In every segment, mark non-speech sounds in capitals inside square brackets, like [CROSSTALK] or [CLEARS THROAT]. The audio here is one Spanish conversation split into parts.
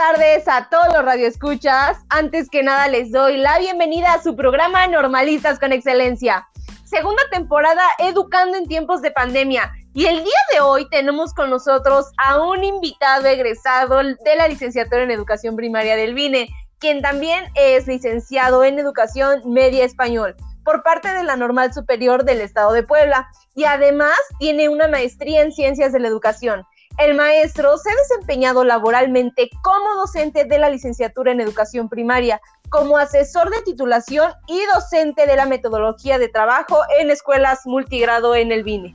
tardes a todos los radioescuchas. Antes que nada les doy la bienvenida a su programa Normalistas con Excelencia. Segunda temporada Educando en tiempos de pandemia. Y el día de hoy tenemos con nosotros a un invitado egresado de la licenciatura en Educación Primaria del VINE, quien también es licenciado en Educación Media Español por parte de la Normal Superior del Estado de Puebla y además tiene una maestría en Ciencias de la Educación. El maestro se ha desempeñado laboralmente como docente de la licenciatura en educación primaria, como asesor de titulación y docente de la metodología de trabajo en escuelas multigrado en el BINE.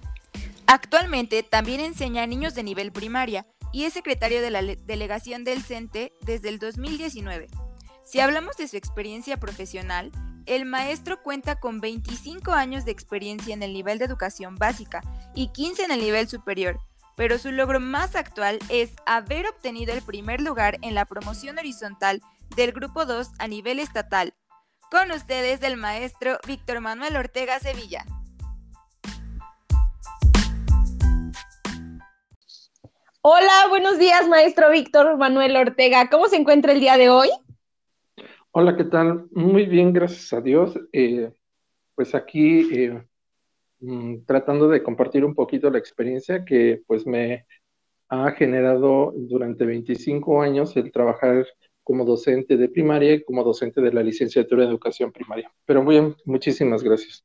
Actualmente también enseña a niños de nivel primaria y es secretario de la delegación del CENTE desde el 2019. Si hablamos de su experiencia profesional, el maestro cuenta con 25 años de experiencia en el nivel de educación básica y 15 en el nivel superior, pero su logro más actual es haber obtenido el primer lugar en la promoción horizontal del Grupo 2 a nivel estatal. Con ustedes el maestro Víctor Manuel Ortega Sevilla. Hola, buenos días, maestro Víctor Manuel Ortega. ¿Cómo se encuentra el día de hoy? Hola, ¿qué tal? Muy bien, gracias a Dios. Eh, pues aquí eh, Mm, tratando de compartir un poquito la experiencia que pues me ha generado durante 25 años el trabajar como docente de primaria y como docente de la licenciatura de educación primaria. Pero muy bien, muchísimas gracias.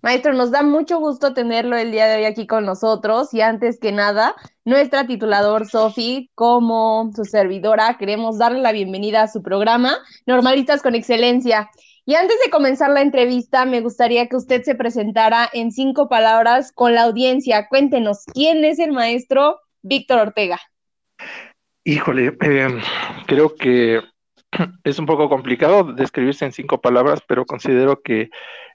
Maestro, nos da mucho gusto tenerlo el día de hoy aquí con nosotros y antes que nada, nuestra titulador Sofi, como su servidora, queremos darle la bienvenida a su programa Normalistas con Excelencia. Y antes de comenzar la entrevista, me gustaría que usted se presentara en cinco palabras con la audiencia. Cuéntenos, ¿quién es el maestro Víctor Ortega? Híjole, eh, creo que [CLEARS THROAT] es un poco complicado describirse en cinco palabras, pero considero que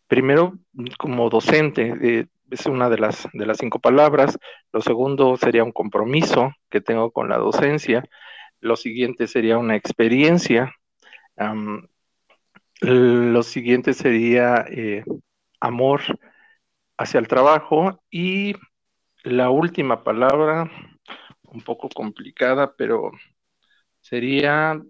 primero, como docente, eh, es una de las, de las cinco palabras. Lo segundo sería un compromiso que tengo con la docencia. Lo siguiente sería una experiencia. Lo siguiente sería eh, amor hacia el trabajo y la última palabra, un poco complicada, pero sería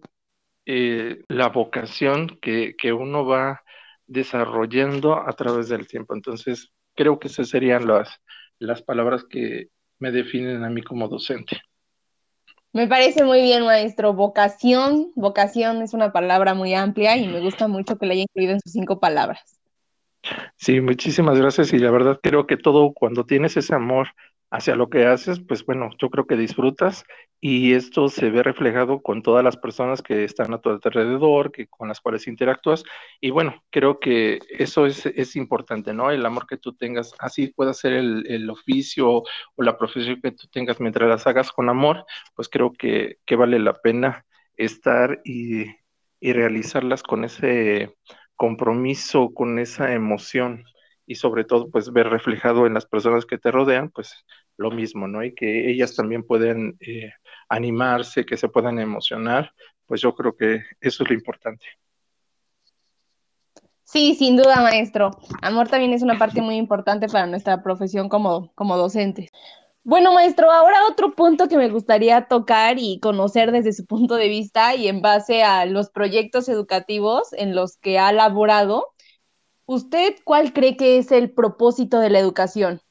eh, la vocación que, uno va desarrollando a través del tiempo. Entonces, creo que esas serían las, las palabras que me definen a mí como docente. Me parece muy bien, maestro. Vocación, vocación es una palabra muy amplia y me gusta mucho que la haya incluido en sus cinco palabras. Sí, muchísimas gracias y la verdad creo que todo cuando tienes ese amor hacia lo que haces, pues bueno, yo creo que disfrutas y esto se ve reflejado con todas las personas que están a tu alrededor, que con las cuales interactúas y bueno, creo que eso es, es importante, ¿no? El amor que tú tengas, así pueda ser el, el, oficio o la profesión que tú tengas mientras las hagas con amor, pues creo que, que vale la pena estar y, y realizarlas con ese compromiso, con esa emoción y sobre todo pues ver reflejado en las personas que te rodean pues lo mismo, ¿no? Y que ellas también pueden eh, animarse, que se puedan emocionar, pues yo creo que eso es lo importante. Sí, sin duda, maestro. Amor también es una parte muy importante para nuestra profesión como, como docentes. Bueno, maestro, ahora otro punto que me gustaría tocar y conocer desde su punto de vista y en base a los proyectos educativos en los que ha laborado, ¿usted cuál cree que es el propósito de la educación?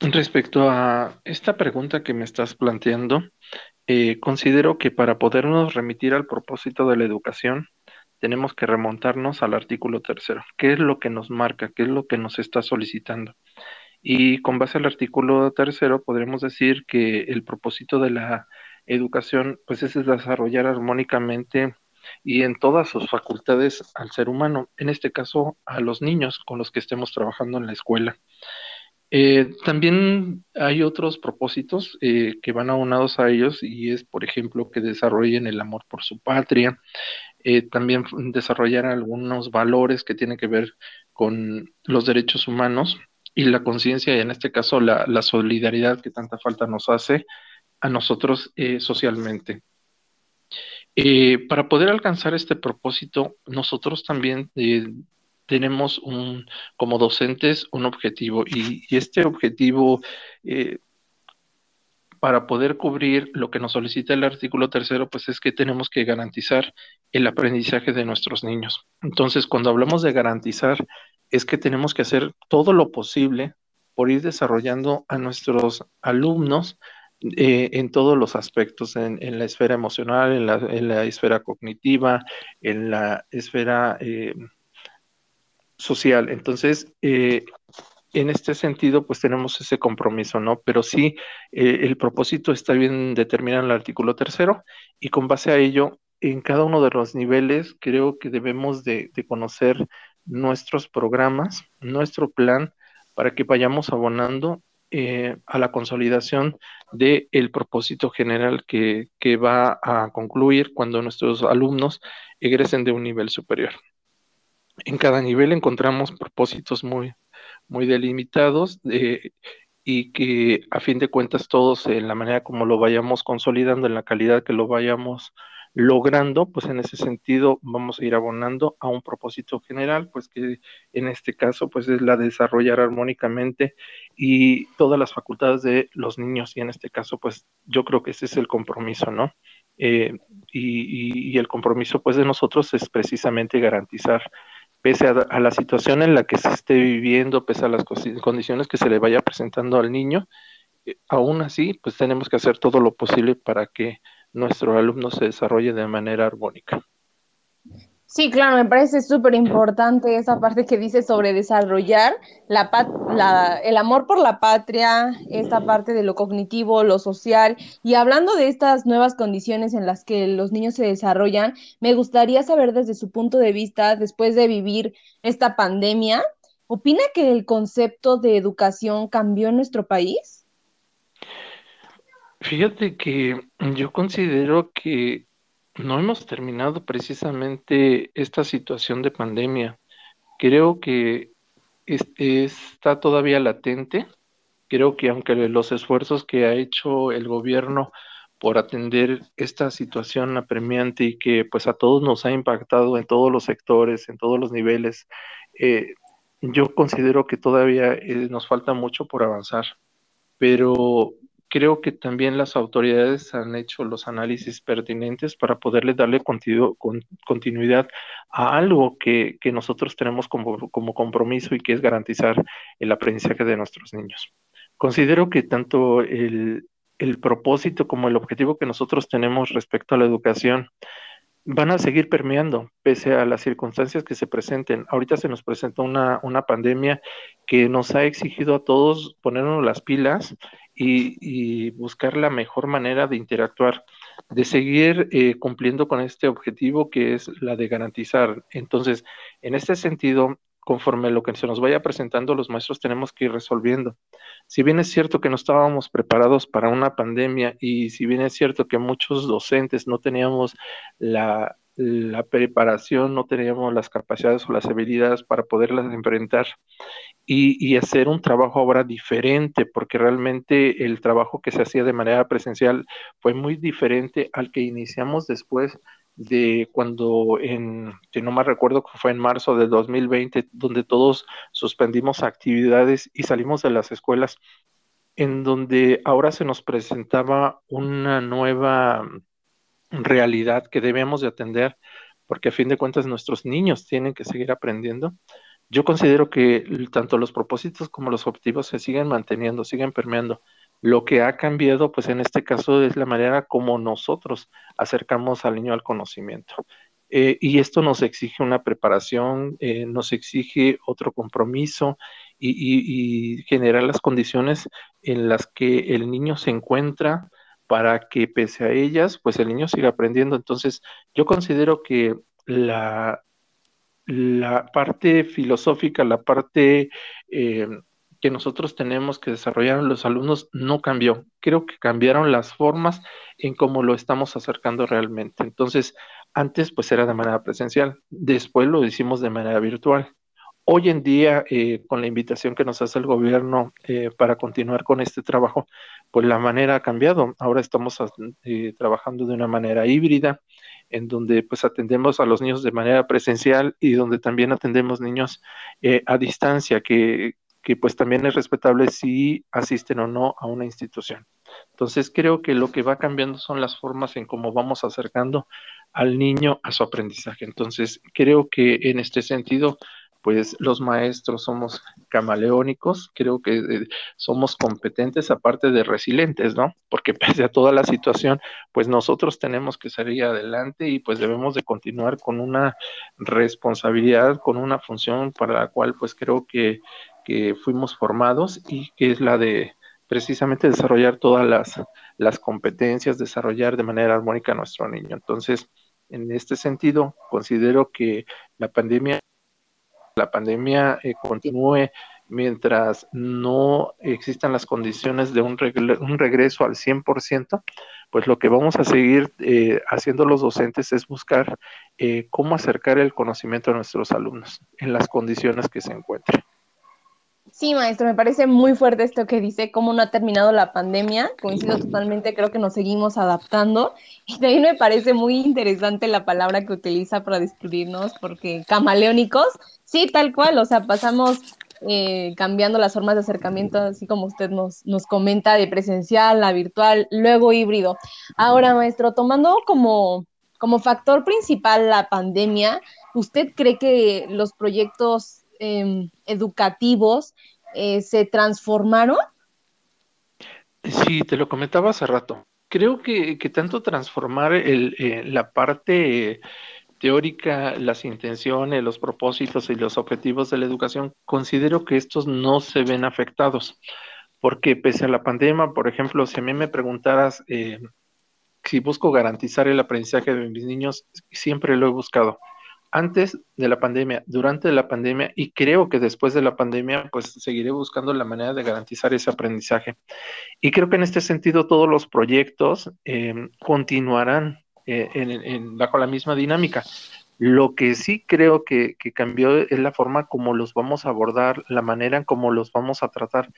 Respecto a esta pregunta que me estás planteando, eh, considero que para podernos remitir al propósito de la educación, tenemos que remontarnos al artículo tercero. ¿Qué es lo que nos marca? ¿Qué es lo que nos está solicitando? Y con base al artículo tercero, podremos decir que el propósito de la educación, pues es desarrollar armónicamente y en todas sus facultades al ser humano, en este caso a los niños con los que estemos trabajando en la escuela. Eh, también hay otros propósitos eh, que van aunados a ellos y es, por ejemplo, que desarrollen el amor por su patria, eh, también desarrollar algunos valores que tienen que ver con los derechos humanos y la conciencia, y en este caso la, solidaridad que tanta falta nos hace a nosotros socialmente. para poder alcanzar este propósito, nosotros también tenemos un, como docentes un objetivo y, este objetivo eh, para poder cubrir lo que nos solicita el artículo tercero, pues es que tenemos que garantizar el aprendizaje de nuestros niños. Entonces, cuando hablamos de garantizar, es que tenemos que hacer todo lo posible por ir desarrollando a nuestros alumnos eh, en todos los aspectos, en, la esfera emocional, en la, esfera cognitiva, en la esfera eh, social. Entonces, eh, en este sentido, pues tenemos ese compromiso, ¿no? Pero sí, el propósito está bien determinado en el artículo tercero y con base a ello, en cada uno de los niveles, creo que debemos de conocer nuestros programas, nuestro plan, para que vayamos abonando eh, a la consolidación del el propósito general que, va a concluir cuando nuestros alumnos egresen de un nivel superior. En cada nivel encontramos propósitos muy, muy delimitados eh, y que a fin de cuentas todos en la manera como lo vayamos consolidando, en la calidad que lo vayamos logrando, pues en ese sentido vamos a ir abonando a un propósito general, pues que en este caso pues es la de desarrollar armónicamente y todas las facultades de los niños y en este caso pues yo creo que ese es el compromiso, ¿no? Eh, y, el compromiso pues de nosotros es precisamente garantizar pese a, la situación en la que se esté viviendo, pese a las condiciones que se le vaya presentando al niño, eh, aún así pues tenemos que hacer todo lo posible para que nuestro alumno se desarrolle de manera armónica. Sí, claro, me parece súper importante esa parte que dice sobre desarrollar la, el amor por la patria, esta parte de lo cognitivo, lo social. Y hablando de estas nuevas condiciones en las que los niños se desarrollan, me gustaría saber desde su punto de vista, después de vivir esta pandemia, ¿opina que el concepto de educación cambió en nuestro país? Fíjate que yo considero que no hemos terminado precisamente esta situación de pandemia. Creo que está todavía latente. Creo que aunque los esfuerzos que ha hecho el gobierno por atender esta situación apremiante y que pues a todos nos ha impactado en todos los sectores, en todos los niveles, eh, yo considero que todavía eh, nos falta mucho por avanzar. Pero creo que también las autoridades han hecho los análisis pertinentes para poderle darle continuidad a algo que, nosotros tenemos como, compromiso y que es garantizar el aprendizaje de nuestros niños. Considero que tanto el, el propósito como el objetivo que nosotros tenemos respecto a la educación van a seguir permeando pese a las circunstancias que se presenten. Ahorita se nos presenta una, una pandemia que nos ha exigido a todos ponernos las pilas y, buscar la mejor manera de interactuar, de seguir eh, cumpliendo con este objetivo que es la de garantizar. Entonces, en este sentido, conforme lo que se nos vaya presentando, los maestros tenemos que ir resolviendo. Si bien es cierto que no estábamos preparados para una pandemia y si bien es cierto que muchos docentes no teníamos la, preparación, no teníamos las capacidades o las habilidades para poderlas enfrentar y, hacer un trabajo ahora diferente, porque realmente el trabajo que se hacía de manera presencial fue muy diferente al que iniciamos después de cuando en, si no me recuerdo fue en marzo de 2020, donde todos suspendimos actividades y salimos de las escuelas, en donde ahora se nos presentaba una nueva realidad que debemos de atender, porque a fin de cuentas nuestros niños tienen que seguir aprendiendo. Yo considero que tanto los propósitos como los objetivos se siguen manteniendo, siguen permeando. Lo que ha cambiado, pues en este caso, es la manera como nosotros acercamos al niño al conocimiento. Eh, y esto nos exige una preparación, eh, nos exige otro compromiso y, generar las condiciones en las que el niño se encuentra para que pese a ellas, pues el niño siga aprendiendo. Entonces, yo considero que la, la parte filosófica, la parte eh, que nosotros tenemos que desarrollar los alumnos no cambió. Creo que cambiaron las formas en cómo lo estamos acercando realmente. Entonces, antes pues era de manera presencial, después lo hicimos de manera virtual. Hoy en día, eh, con la invitación que nos hace el gobierno eh, para continuar con este trabajo, pues la manera ha cambiado. Ahora estamos eh, trabajando de una manera híbrida, en donde pues atendemos a los niños de manera presencial y donde también atendemos niños a distancia, que que pues también es respetable si asisten o no a una institución. Entonces creo que lo que va cambiando son las formas en cómo vamos acercando al niño a su aprendizaje. Entonces creo que en este sentido pues los maestros somos camaleónicos, creo que eh, somos competentes aparte de resilientes, ¿no? Porque [LAUGHS] pese a toda la situación, pues nosotros tenemos que salir adelante y pues debemos de continuar con una responsabilidad, con una función para la cual pues creo que, que fuimos formados y que es la de precisamente desarrollar todas las, las competencias, desarrollar de manera armónica a nuestro niño. Entonces, en este sentido, considero que la pandemia la pandemia eh, continúe mientras no existan las condiciones de un, un regreso al 100%, pues lo que vamos a seguir eh, haciendo los docentes es buscar eh, cómo acercar el conocimiento a nuestros alumnos en las condiciones que se encuentren. Sí, maestro, me parece muy fuerte esto que dice, cómo no ha terminado la pandemia. Coincido totalmente, creo que nos seguimos adaptando. [LAUGHS] Y también me parece muy interesante la palabra que utiliza para describirnos, porque camaleónicos, sí, tal cual, o sea, pasamos eh, cambiando las formas de acercamiento, así como usted nos, nos comenta, de presencial a virtual, luego híbrido. Ahora, maestro, tomando como, como factor principal la pandemia, ¿usted cree que los proyectos em, educativos eh, se transformaron? Sí, te lo comentaba hace rato. Creo que, tanto transformar el, eh, la parte teórica, las intenciones, los propósitos y los objetivos de la educación, considero que estos no se ven afectados. Porque pese a la pandemia, por ejemplo, si a mí me preguntaras eh, si busco garantizar el aprendizaje de mis niños, siempre lo he buscado antes de la pandemia, durante la pandemia y creo que después de la pandemia, pues seguiré buscando la manera de garantizar ese aprendizaje. Y creo que en este sentido todos los proyectos em, continuarán eh, en, bajo la misma dinámica. Lo que sí creo que, que, cambió es la forma como los vamos a abordar, la manera en cómo los vamos a tratar.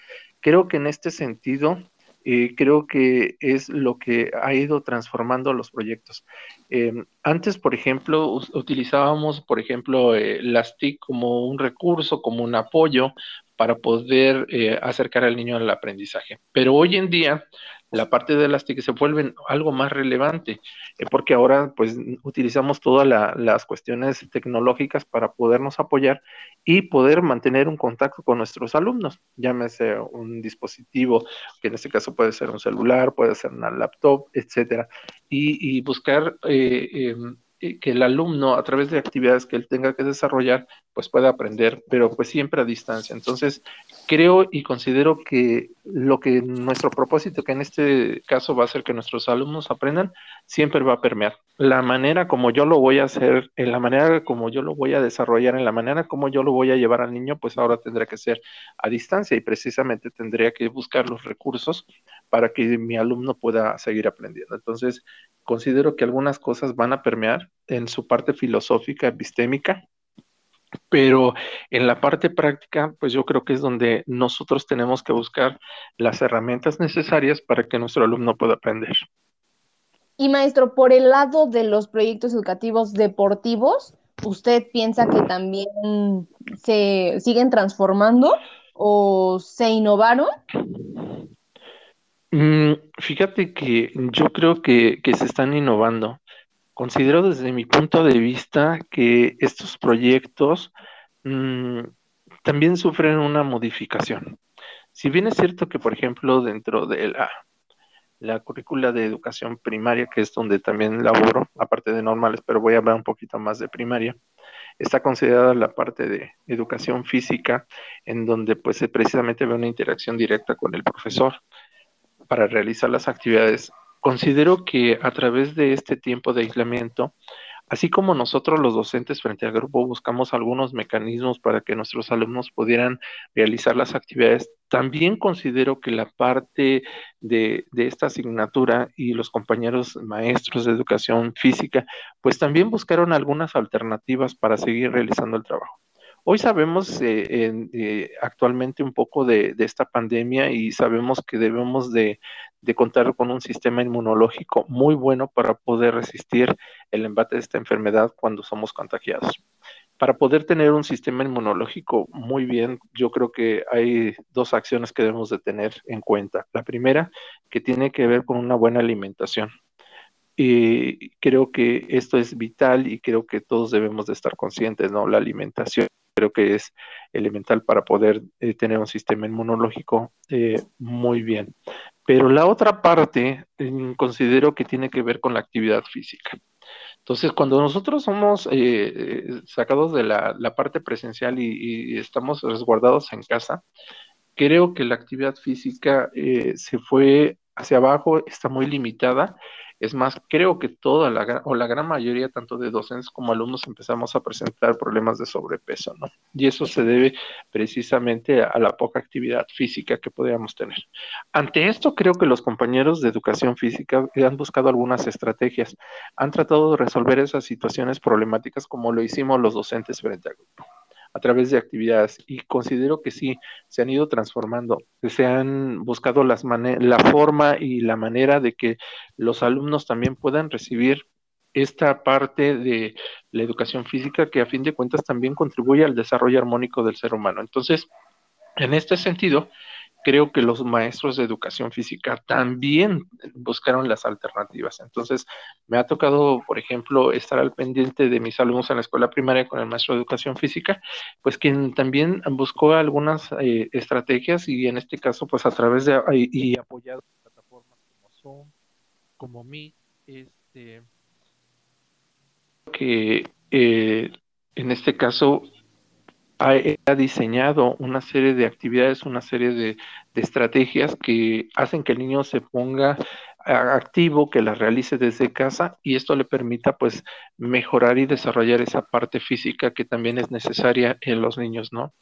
Creo que en este sentido eh, creo que es lo que ha ido transformando los proyectos. Em, antes, por ejemplo, utilizábamos, por ejemplo, eh, las TIC como un recurso, como un apoyo para poder eh, acercar al niño al aprendizaje. Pero hoy en día la parte de las TIC se vuelven algo más relevante, eh, porque ahora pues utilizamos todas las cuestiones tecnológicas para podernos apoyar y poder mantener un contacto con nuestros alumnos, llámese un dispositivo, que en este caso puede ser un celular, puede ser una laptop, etcétera, y, buscar eh, em, que el alumno a través de actividades que él tenga que desarrollar, pues pueda aprender, pero pues siempre a distancia. Entonces, creo y considero que lo que nuestro propósito, que en este caso va a ser que nuestros alumnos aprendan, siempre va a permear. La manera como yo lo voy a hacer, en la manera como yo lo voy a desarrollar, en la manera como yo lo voy a llevar al niño, pues ahora tendrá que ser a distancia y precisamente tendría que buscar los recursos para que mi alumno pueda seguir aprendiendo. Entonces, considero que algunas cosas van a permear en su parte filosófica, epistémica, pero en la parte práctica, pues yo creo que es donde nosotros tenemos que buscar las herramientas necesarias para que nuestro alumno pueda aprender. Y maestro, por el lado de los proyectos educativos deportivos, ¿usted piensa que también se siguen transformando o se innovaron? Mm, fíjate que yo creo que, se están innovando. Considero desde mi punto de vista que estos proyectos mm, también sufren una modificación. Si bien es cierto que, por ejemplo, dentro de la, la currícula de educación primaria, que es donde también laboro, aparte de normales, pero voy a hablar un poquito más de primaria, está considerada la parte de educación física, en donde pues precisamente ve una interacción directa con el profesor para realizar las actividades. Considero que a través de este tiempo de aislamiento, así como nosotros los docentes frente al grupo buscamos algunos mecanismos para que nuestros alumnos pudieran realizar las actividades, también considero que la parte de, de, esta asignatura y los compañeros maestros de educación física, pues también buscaron algunas alternativas para seguir realizando el trabajo. Hoy sabemos eh, eh, actualmente un poco de, esta pandemia y sabemos que debemos de, contar con un sistema inmunológico muy bueno para poder resistir el embate de esta enfermedad cuando somos contagiados. para poder tener un sistema inmunológico muy bien, yo creo que hay dos acciones que debemos de tener en cuenta. La primera, que tiene que ver con una buena alimentación. Y creo que esto es vital y creo que todos debemos de estar conscientes, ¿no? La alimentación creo que es elemental para poder eh, tener un sistema inmunológico eh, muy bien. Pero la otra parte mm, considero que tiene que ver con la actividad física. Entonces, cuando nosotros somos eh, sacados de la, parte presencial y, estamos resguardados en casa, creo que la actividad física se fue hacia abajo, está muy limitada es más, creo que toda la, o la gran mayoría, tanto de docentes como alumnos, empezamos a presentar problemas de sobrepeso, ¿no? Y eso se debe precisamente a la poca actividad física que podríamos tener. Ante esto, creo que los compañeros de educación física han buscado algunas estrategias, han tratado de resolver esas situaciones problemáticas como lo hicimos los docentes frente al grupo a través de actividades y considero que sí, se han ido transformando, se han buscado las la forma y la manera de que los alumnos también puedan recibir esta parte de la educación física que a fin de cuentas también contribuye al desarrollo armónico del ser humano. Entonces, en este sentido, creo que los maestros de educación física también buscaron las alternativas. Entonces, me ha tocado, por ejemplo, estar al pendiente de mis alumnos en la escuela primaria con el maestro de educación física, pues quien también buscó algunas eh, estrategias y en este caso, pues a través de y, apoyado plataformas como Zoom, como Meet, este, que eh, en este caso ha, diseñado una serie de actividades, una serie de, de, estrategias que hacen que el niño se ponga activo, que las realice desde casa y esto le permita pues mejorar y desarrollar esa parte física que también es necesaria en los niños, ¿no?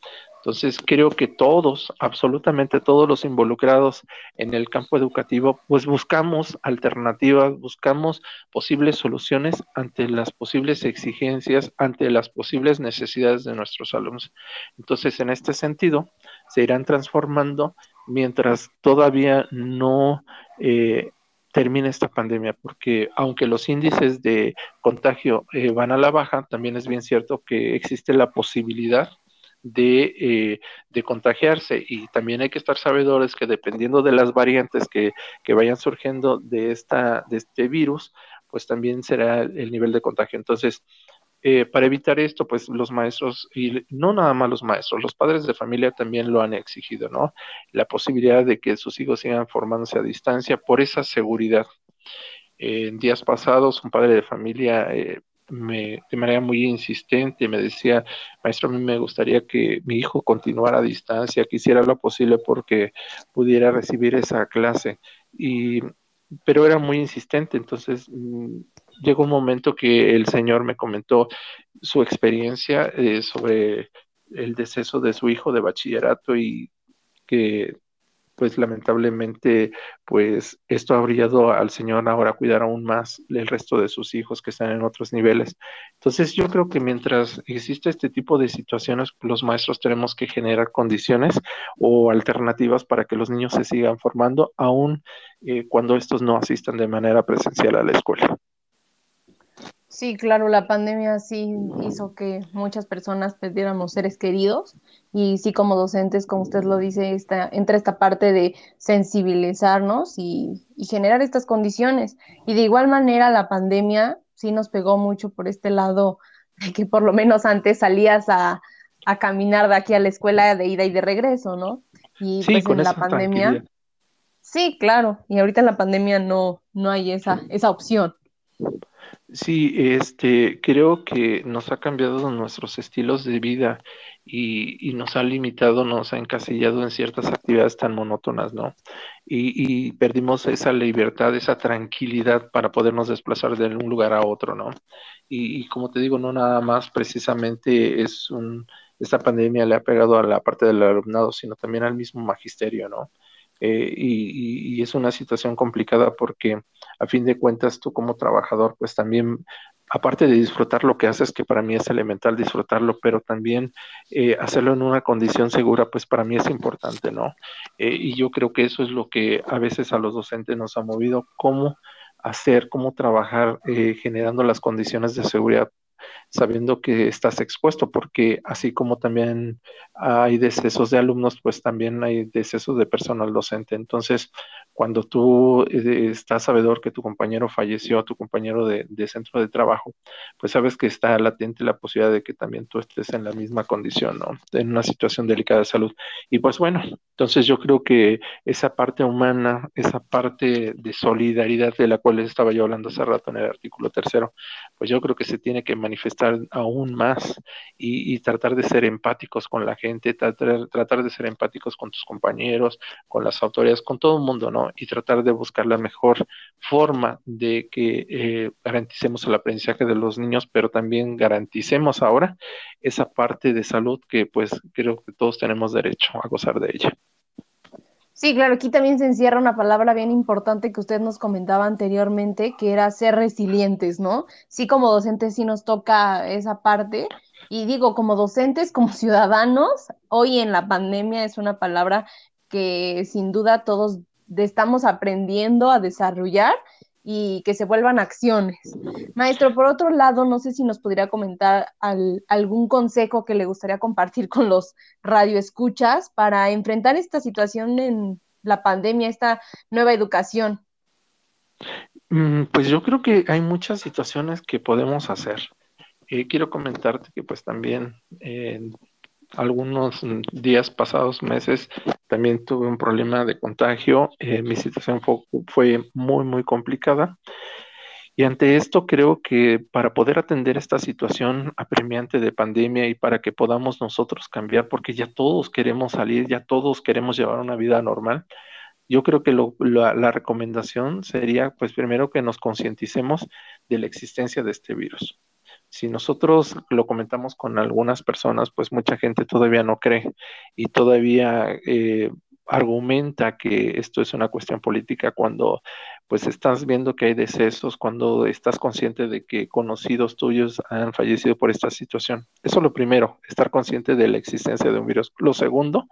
Entonces creo que todos, absolutamente todos los involucrados en el campo educativo, pues buscamos alternativas, buscamos posibles soluciones ante las posibles exigencias, ante las posibles necesidades de nuestros alumnos. Entonces en este sentido se irán transformando mientras todavía no eh, termine esta pandemia, porque aunque los índices de contagio eh, van a la baja, también es bien cierto que existe la posibilidad de, eh, de, contagiarse y también hay que estar sabedores que dependiendo de las variantes que, que vayan surgiendo de, esta, de este virus, pues también será el nivel de contagio. Entonces, eh, para evitar esto, pues los maestros, y no nada más los maestros, los padres de familia también lo han exigido, ¿no? La posibilidad de que sus hijos sigan formándose a distancia por esa seguridad. en días pasados, un padre de familia eh, me, de manera muy insistente me decía, maestro, a mí me gustaría que mi hijo continuara a distancia, que hiciera lo posible porque pudiera recibir esa clase. Y, pero era muy insistente, entonces mm, llegó un momento que el Señor me comentó su experiencia eh, sobre el deceso de su hijo de bachillerato y que pues lamentablemente pues esto ha brillado al Señor ahora cuidar aún más el resto de sus hijos que están en otros niveles. Entonces yo creo que mientras existe este tipo de situaciones, los maestros tenemos que generar condiciones o alternativas para que los niños se sigan formando, aún eh, cuando estos no asistan de manera presencial a la escuela. Sí, claro, la pandemia sí hizo que muchas personas perdiéramos seres queridos y sí como docentes, como usted lo dice, está, entra esta parte de sensibilizarnos y, generar estas condiciones. Y de igual manera la pandemia sí nos pegó mucho por este lado de que por lo menos antes salías a, caminar de aquí a la escuela de ida y de regreso, ¿no? Y pues en la pandemia... Sí, claro, y ahorita en la pandemia no, no hay esa, esa opción. Sí, este, creo que nos ha cambiado nuestros estilos de vida y, nos ha limitado, nos ha encasillado en ciertas actividades tan monótonas, ¿no? Y, perdimos esa libertad, esa tranquilidad para podernos desplazar de un lugar a otro, ¿no? Y, como te digo, no nada más precisamente es un, esta pandemia le ha pegado a la parte del alumnado, sino también al mismo magisterio, ¿no? Eh, y, es una situación complicada porque a fin de cuentas tú como trabajador pues también aparte de disfrutar lo que haces que para mí es elemental disfrutarlo pero también eh, hacerlo en una condición segura pues para mí es importante no eh, y yo creo que eso es lo que a veces a los docentes nos ha movido cómo hacer cómo trabajar generando las condiciones de seguridad sabiendo que estás expuesto, porque así como también hay decesos de alumnos, pues también hay decesos de personal docente. Entonces, cuando tú eh, estás sabedor que tu compañero falleció, tu compañero de, centro de trabajo, pues sabes que está latente la posibilidad de que también tú estés en la misma condición, ¿no? En una situación delicada de salud. Y pues bueno, entonces yo creo que esa parte humana, esa parte de solidaridad de la cual estaba yo hablando hace rato en el artículo tercero, pues yo creo que se tiene que manifestar aún más y, tratar de ser empáticos con la gente, tratar, tratar de ser empáticos con tus compañeros, con las autoridades, con todo el mundo, ¿no? Y tratar de buscar la mejor forma de que eh, garanticemos el aprendizaje de los niños, pero también garanticemos ahora esa parte de salud que pues creo que todos tenemos derecho a gozar de ella. Sí, claro, aquí también se encierra una palabra bien importante que usted nos comentaba anteriormente, que era ser resilientes, ¿no? Sí, como docentes sí nos toca esa parte. Y digo, como docentes, como ciudadanos, hoy en la pandemia es una palabra que sin duda todos estamos aprendiendo a desarrollar y que se vuelvan acciones. Maestro, por otro lado, no sé si nos podría comentar algún consejo que le gustaría compartir con los radioescuchas para enfrentar esta situación en la pandemia, esta nueva educación. Mm, pues yo creo que hay muchas situaciones que podemos hacer. Eh, quiero comentarte que pues también algunos días pasados, meses, también tuve un problema de contagio. Eh, mi situación fue, muy, muy complicada. Y ante esto creo que para poder atender esta situación apremiante de pandemia y para que podamos nosotros cambiar, porque ya todos queremos salir, ya todos queremos llevar una vida normal, yo creo que la, recomendación sería, pues primero que nos concienticemos de la existencia de este virus si nosotros lo comentamos con algunas personas, pues mucha gente todavía no cree y todavía eh, argumenta que esto es una cuestión política cuando pues estás viendo que hay decesos, cuando estás consciente de que conocidos tuyos han fallecido por esta situación. Eso es lo primero, estar consciente de la existencia de un virus. Lo segundo,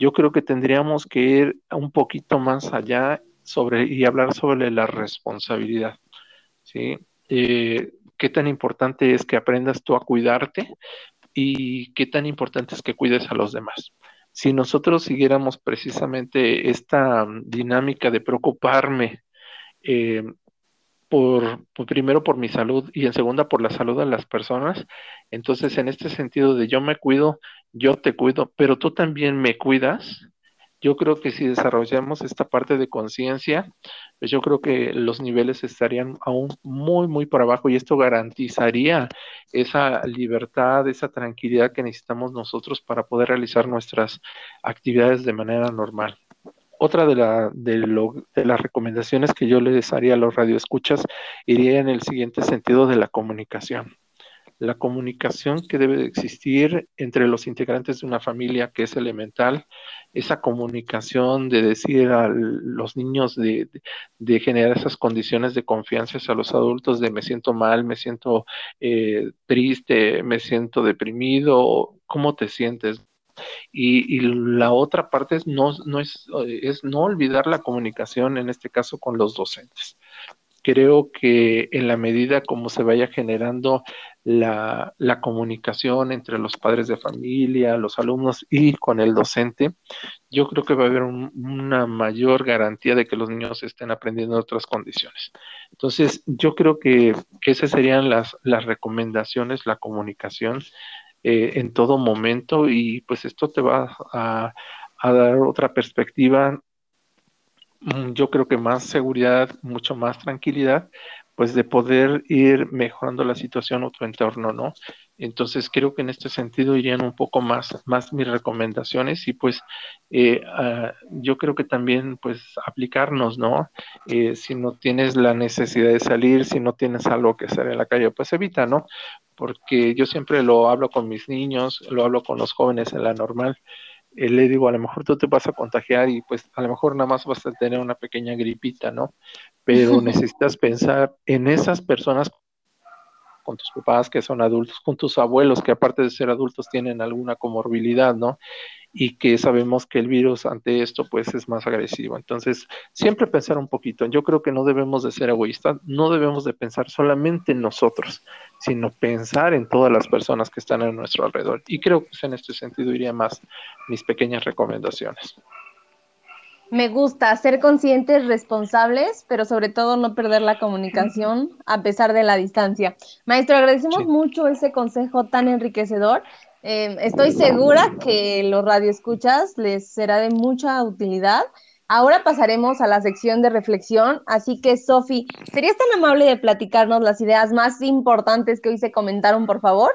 yo creo que tendríamos que ir un poquito más allá sobre y hablar sobre la responsabilidad. ¿sí? Eh, qué tan importante es que aprendas tú a cuidarte y qué tan importante es que cuides a los demás. Si nosotros siguiéramos precisamente esta mm, dinámica de preocuparme eh, por, primero por mi salud y en segunda por la salud de las personas, entonces en este sentido de yo me cuido, yo te cuido, pero tú también me cuidas, yo creo que si desarrollamos esta parte de conciencia, pues yo creo que los niveles estarían aún muy, muy por abajo y esto garantizaría esa libertad, esa tranquilidad que necesitamos nosotros para poder realizar nuestras actividades de manera normal. Otra de, la, de, de las recomendaciones que yo les haría a los radioescuchas iría en el siguiente sentido de la comunicación la comunicación que debe de existir entre los integrantes de una familia que es elemental, esa comunicación de decir a los niños de, generar esas condiciones de confianza a los adultos de me siento mal, me siento eh, triste, me siento deprimido, ¿cómo te sientes? Y, la otra parte es no, no es, es no olvidar la comunicación, en este caso con los docentes creo que en la medida como se vaya generando la, comunicación entre los padres de familia, los alumnos y con el docente, yo creo que va a haber una mayor garantía de que los niños estén aprendiendo en otras condiciones. Entonces, yo creo que, esas serían las, las recomendaciones, la comunicación eh, en todo momento y pues esto te va a, a dar otra perspectiva yo creo que más seguridad, mucho más tranquilidad, pues de poder ir mejorando la situación o tu entorno, ¿no? Entonces creo que en este sentido irían un poco más, más mis recomendaciones y pues eh, ah, yo creo que también pues aplicarnos, ¿no? Eh, si no tienes la necesidad de salir, si no tienes algo que hacer en la calle, pues evita, ¿no? Porque yo siempre lo hablo con mis niños, lo hablo con los jóvenes en la normal. Eh, le digo, a lo mejor tú te vas a contagiar y pues a lo mejor nada más vas a tener una pequeña gripita, ¿no? Pero [LAUGHS] necesitas pensar en esas personas con tus papás que son adultos, con tus abuelos que aparte de ser adultos tienen alguna comorbilidad, ¿no? y que sabemos que el virus ante esto pues es más agresivo. Entonces, siempre pensar un poquito. Yo creo que no debemos de ser egoístas, no debemos de pensar solamente en nosotros, sino pensar en todas las personas que están a nuestro alrededor. Y creo que en este sentido iría más mis pequeñas recomendaciones. Me gusta ser conscientes, responsables, pero sobre todo no perder la comunicación a pesar de la distancia. Maestro, agradecemos mucho ese consejo tan enriquecedor. Eh, estoy segura que los radioescuchas les será de mucha utilidad. Ahora pasaremos a la sección de reflexión, así que Sofi, ¿serías tan amable de platicarnos las ideas más importantes que hoy se comentaron, por favor?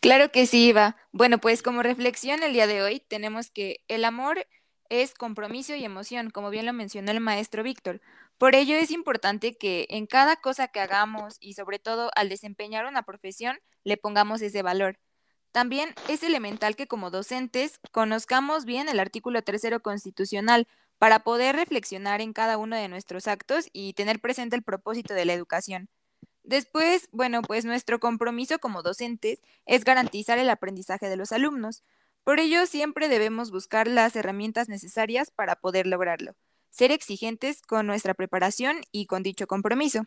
Claro que sí, Iva. Bueno, pues como reflexión el día de hoy tenemos que el amor es compromiso y emoción, como bien lo mencionó el maestro Víctor. Por ello es importante que en cada cosa que hagamos y sobre todo al desempeñar una profesión le pongamos ese valor. También es elemental que como docentes conozcamos bien el artículo tercero constitucional para poder reflexionar en cada uno de nuestros actos y tener presente el propósito de la educación. Después, bueno, pues nuestro compromiso como docentes es garantizar el aprendizaje de los alumnos. Por ello, siempre debemos buscar las herramientas necesarias para poder lograrlo, ser exigentes con nuestra preparación y con dicho compromiso.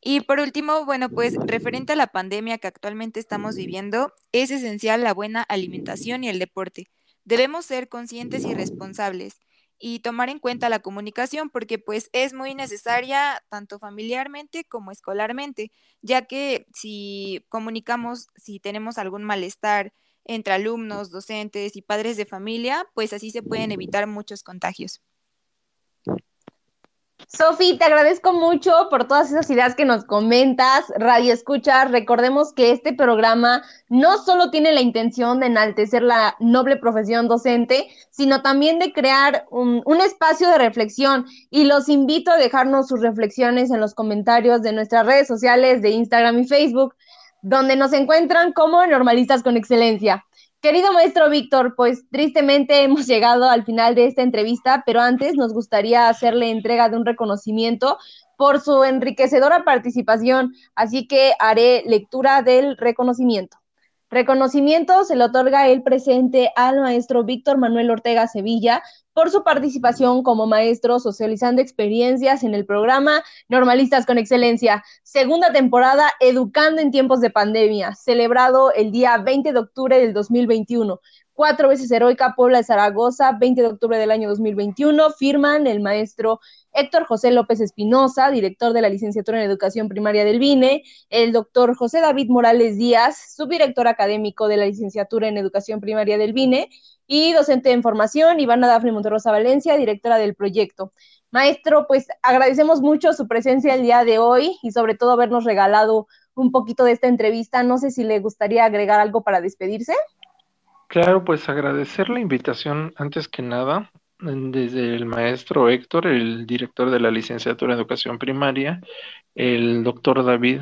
Y por último, bueno, pues referente a la pandemia que actualmente estamos viviendo, es esencial la buena alimentación y el deporte. Debemos ser conscientes y responsables y tomar en cuenta la comunicación porque pues es muy necesaria tanto familiarmente como escolarmente, ya que si comunicamos, si tenemos algún malestar, entre alumnos, docentes y padres de familia, pues así se pueden evitar muchos contagios. Sofi, te agradezco mucho por todas esas ideas que nos comentas. Radio Escucha, recordemos que este programa no solo tiene la intención de enaltecer la noble profesión docente, sino también de crear un, un, espacio de reflexión. Y los invito a dejarnos sus reflexiones en los comentarios de nuestras redes sociales de Instagram y Facebook donde nos encuentran como normalistas con excelencia. Querido maestro Víctor, pues tristemente hemos llegado al final de esta entrevista, pero antes nos gustaría hacerle entrega de un reconocimiento por su enriquecedora participación, así que haré lectura del reconocimiento. Reconocimiento se le otorga el presente al maestro Víctor Manuel Ortega Sevilla por su participación como maestro socializando experiencias en el programa Normalistas con Excelencia, segunda temporada Educando en tiempos de pandemia, celebrado el día 20 de octubre del 2021 cuatro veces heroica Puebla de Zaragoza, 20 de octubre del año 2021, firman el maestro Héctor José López Espinosa, director de la licenciatura en educación primaria del BINE, el doctor José David Morales Díaz, subdirector académico de la licenciatura en educación primaria del BINE, y docente en formación, Ivana Dafne Monterrosa Valencia, directora del proyecto. Maestro, pues agradecemos mucho su presencia el día de hoy y sobre todo habernos regalado un poquito de esta entrevista. No sé si le gustaría agregar algo para despedirse. Claro, pues agradecer la invitación antes que nada desde el maestro Héctor, el director de la licenciatura en educación primaria, el doctor David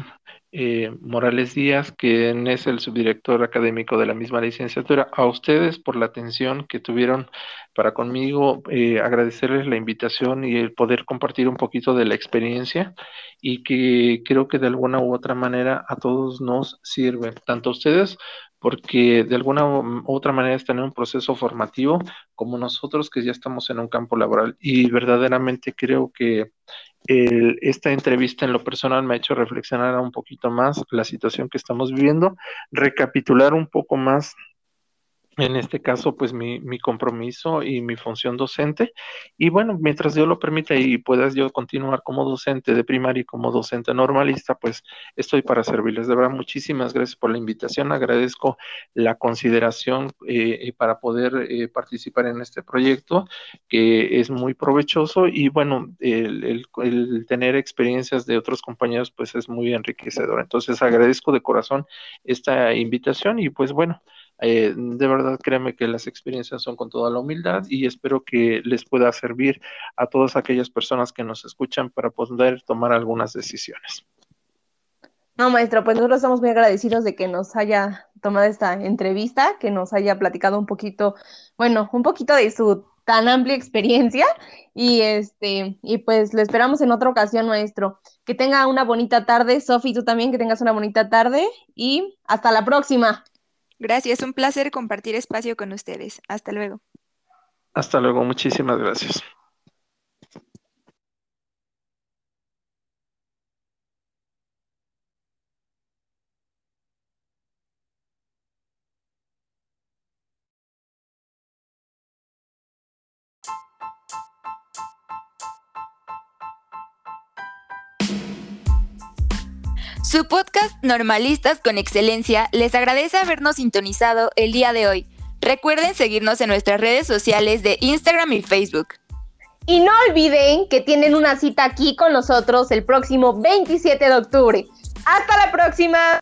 eh, Morales Díaz, quien es el subdirector académico de la misma licenciatura, a ustedes por la atención que tuvieron para conmigo, eh, agradecerles la invitación y el poder compartir un poquito de la experiencia y que creo que de alguna u otra manera a todos nos sirve, tanto a ustedes porque de alguna u otra manera están en un proceso formativo como nosotros que ya estamos en un campo laboral. Y verdaderamente creo que esta entrevista en lo personal me ha hecho reflexionar un poquito más la situación que estamos viviendo, recapitular un poco más en este caso, pues mi, mi, compromiso y mi función docente. Y bueno, mientras Dios lo permita y puedas yo continuar como docente de primaria y como docente normalista, pues estoy para servirles. De verdad, muchísimas gracias por la invitación. Agradezco la consideración eh, para poder eh, participar en este proyecto, que es muy provechoso. Y bueno, el, el, el tener experiencias de otros compañeros, pues es muy enriquecedor. Entonces, agradezco de corazón esta invitación y pues bueno. Eh, de verdad, créeme que las experiencias son con toda la humildad y espero que les pueda servir a todas aquellas personas que nos escuchan para poder tomar algunas decisiones. No, maestro, pues nosotros estamos muy agradecidos de que nos haya tomado esta entrevista, que nos haya platicado un poquito, bueno, un poquito de su tan amplia experiencia y este y pues lo esperamos en otra ocasión, maestro. Que tenga una bonita tarde, Sofi, tú también que tengas una bonita tarde y hasta la próxima. Gracias, un placer compartir espacio con ustedes. Hasta luego. Hasta luego, muchísimas gracias. Su podcast Normalistas con Excelencia les agradece habernos sintonizado el día de hoy. Recuerden seguirnos en nuestras redes sociales de Instagram y Facebook. Y no olviden que tienen una cita aquí con nosotros el próximo 27 de octubre. Hasta la próxima.